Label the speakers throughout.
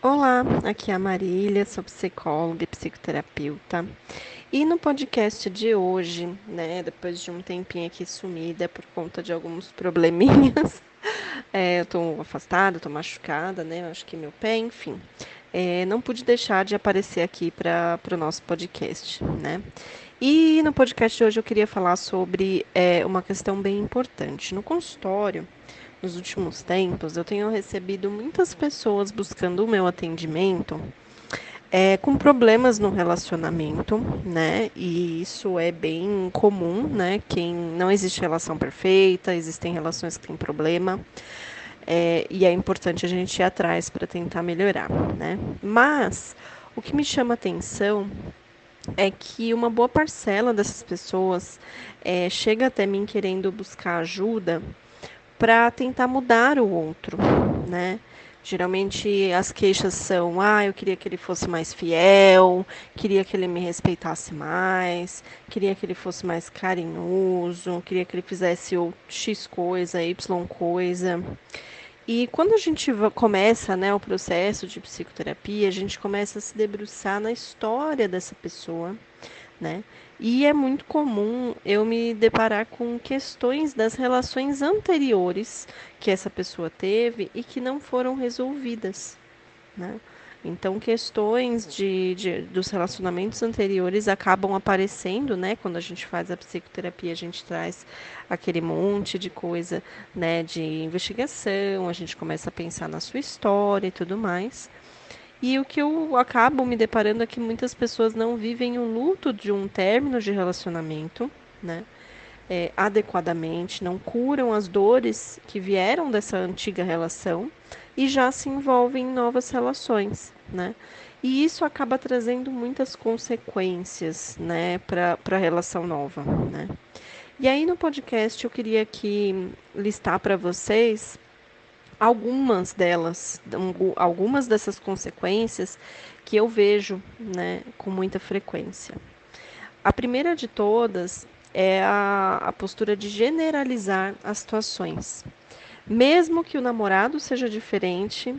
Speaker 1: Olá, aqui é a Marília, sou psicóloga e psicoterapeuta. E no podcast de hoje, né, depois de um tempinho aqui sumida por conta de alguns probleminhas, é, eu tô afastada, tô machucada, né, acho que meu pé, enfim, é, não pude deixar de aparecer aqui para o nosso podcast, né. E no podcast de hoje eu queria falar sobre é, uma questão bem importante. No consultório, nos últimos tempos, eu tenho recebido muitas pessoas buscando o meu atendimento é, com problemas no relacionamento, né? E isso é bem comum, né? Quem não existe relação perfeita, existem relações que têm problema. É, e é importante a gente ir atrás para tentar melhorar, né? Mas o que me chama atenção é que uma boa parcela dessas pessoas é, chega até mim querendo buscar ajuda para tentar mudar o outro, né? Geralmente as queixas são: ah, eu queria que ele fosse mais fiel, queria que ele me respeitasse mais, queria que ele fosse mais carinhoso, queria que ele fizesse o X coisa, Y coisa. E quando a gente começa né, o processo de psicoterapia, a gente começa a se debruçar na história dessa pessoa, né? E é muito comum eu me deparar com questões das relações anteriores que essa pessoa teve e que não foram resolvidas. Né? Então, questões de, de, dos relacionamentos anteriores acabam aparecendo, né? Quando a gente faz a psicoterapia, a gente traz aquele monte de coisa, né? De investigação, a gente começa a pensar na sua história e tudo mais. E o que eu acabo me deparando é que muitas pessoas não vivem o luto de um término de relacionamento, né? É, adequadamente, não curam as dores que vieram dessa antiga relação e já se envolvem em novas relações, né? E isso acaba trazendo muitas consequências, né, para a relação nova, né? E aí no podcast eu queria aqui listar para vocês algumas delas, algumas dessas consequências que eu vejo né, com muita frequência. A primeira de todas é a, a postura de generalizar as situações. Mesmo que o namorado seja diferente,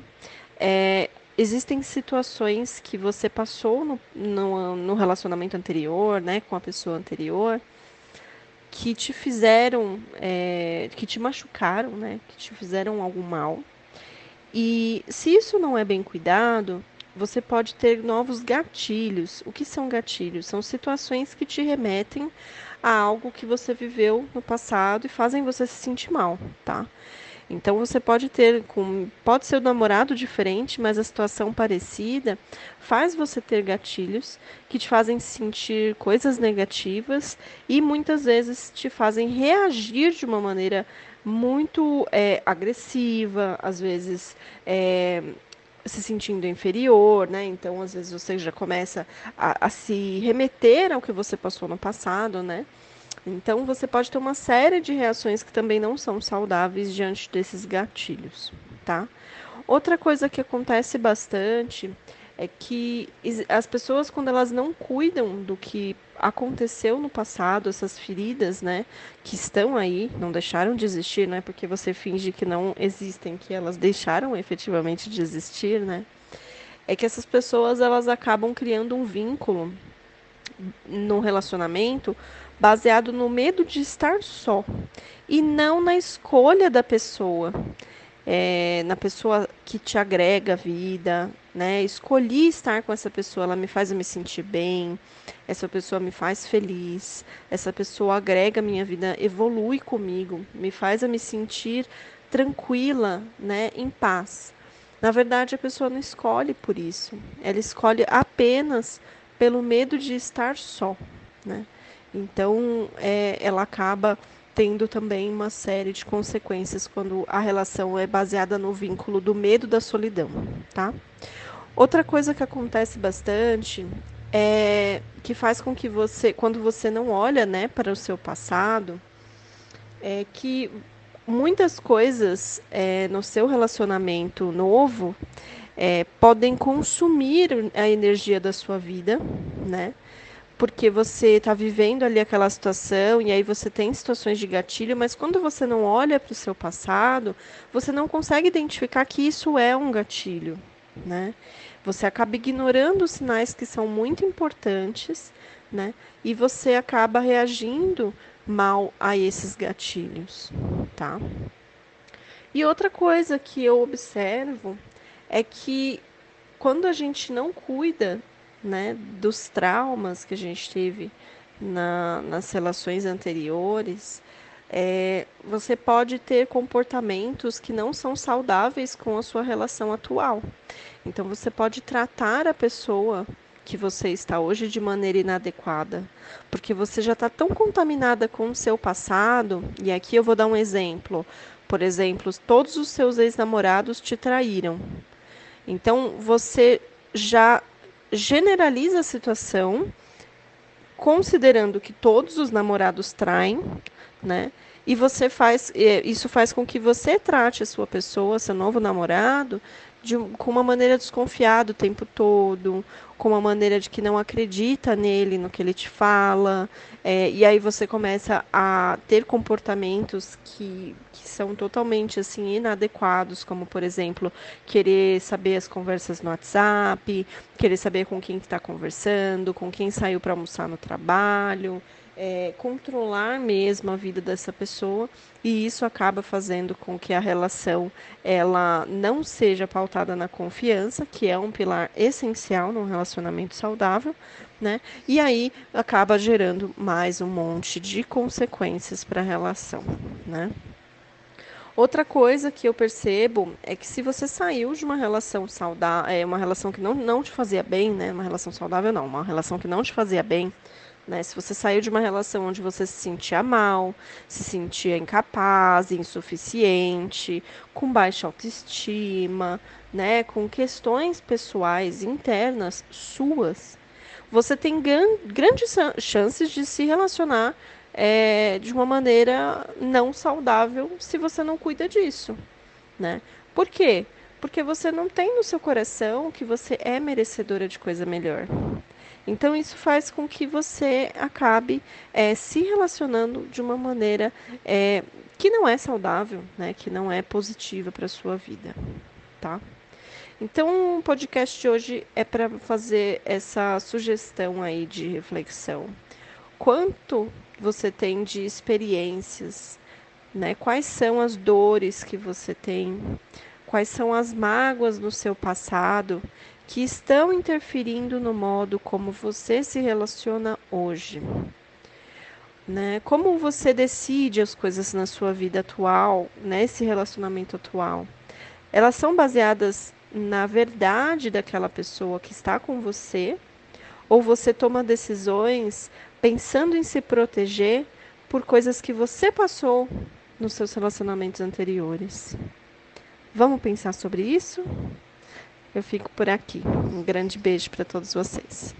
Speaker 1: é, existem situações que você passou no, no, no relacionamento anterior, né, com a pessoa anterior, que te fizeram, é, que te machucaram, né? Que te fizeram algum mal. E se isso não é bem cuidado, você pode ter novos gatilhos. O que são gatilhos? São situações que te remetem a algo que você viveu no passado e fazem você se sentir mal, tá? Então você pode ter com pode ser o um namorado diferente, mas a situação parecida faz você ter gatilhos que te fazem sentir coisas negativas e muitas vezes te fazem reagir de uma maneira muito é, agressiva, às vezes é, se sentindo inferior, né? Então, às vezes você já começa a, a se remeter ao que você passou no passado, né? Então, você pode ter uma série de reações que também não são saudáveis diante desses gatilhos, tá? Outra coisa que acontece bastante é que as pessoas, quando elas não cuidam do que aconteceu no passado, essas feridas, né, que estão aí, não deixaram de existir, não é porque você finge que não existem, que elas deixaram efetivamente de existir, né? É que essas pessoas elas acabam criando um vínculo no relacionamento baseado no medo de estar só e não na escolha da pessoa, é, na pessoa que te agrega a vida, né? Escolhi estar com essa pessoa, ela me faz me sentir bem, essa pessoa me faz feliz, essa pessoa agrega a minha vida, evolui comigo, me faz eu me sentir tranquila, né? Em paz. Na verdade, a pessoa não escolhe por isso, ela escolhe apenas pelo medo de estar só, né? Então, é, ela acaba tendo também uma série de consequências quando a relação é baseada no vínculo do medo da solidão, tá? Outra coisa que acontece bastante é que faz com que você, quando você não olha, né, para o seu passado, é que muitas coisas é, no seu relacionamento novo é, podem consumir a energia da sua vida, né? Porque você está vivendo ali aquela situação e aí você tem situações de gatilho, mas quando você não olha para o seu passado, você não consegue identificar que isso é um gatilho, né? Você acaba ignorando os sinais que são muito importantes, né? E você acaba reagindo mal a esses gatilhos, tá? E outra coisa que eu observo é que quando a gente não cuida, né, dos traumas que a gente teve na, nas relações anteriores, é, você pode ter comportamentos que não são saudáveis com a sua relação atual. Então, você pode tratar a pessoa que você está hoje de maneira inadequada, porque você já está tão contaminada com o seu passado. E aqui eu vou dar um exemplo. Por exemplo, todos os seus ex-namorados te traíram. Então, você já generaliza a situação, considerando que todos os namorados traem, né? E você faz, isso faz com que você trate a sua pessoa, seu novo namorado, de, com uma maneira desconfiada o tempo todo, com uma maneira de que não acredita nele, no que ele te fala, é, e aí você começa a ter comportamentos que, que são totalmente assim inadequados, como por exemplo querer saber as conversas no WhatsApp, querer saber com quem está conversando, com quem saiu para almoçar no trabalho é, controlar mesmo a vida dessa pessoa e isso acaba fazendo com que a relação ela não seja pautada na confiança, que é um pilar essencial num relacionamento saudável, né? E aí acaba gerando mais um monte de consequências para a relação, né? Outra coisa que eu percebo é que se você saiu de uma relação saudável, é uma relação que não, não te fazia bem, né? Uma relação saudável não, uma relação que não te fazia bem, né? Se você saiu de uma relação onde você se sentia mal, se sentia incapaz, insuficiente, com baixa autoestima, né? com questões pessoais internas suas, você tem grandes chances de se relacionar é, de uma maneira não saudável se você não cuida disso. Né? Por quê? Porque você não tem no seu coração que você é merecedora de coisa melhor. Então, isso faz com que você acabe é, se relacionando de uma maneira é, que não é saudável, né, que não é positiva para a sua vida. Tá? Então, o podcast de hoje é para fazer essa sugestão aí de reflexão. Quanto você tem de experiências, né? Quais são as dores que você tem? Quais são as mágoas no seu passado que estão interferindo no modo como você se relaciona hoje. Né? Como você decide as coisas na sua vida atual, nesse né? relacionamento atual? Elas são baseadas na verdade daquela pessoa que está com você? Ou você toma decisões pensando em se proteger por coisas que você passou nos seus relacionamentos anteriores? Vamos pensar sobre isso? Eu fico por aqui. Um grande beijo para todos vocês.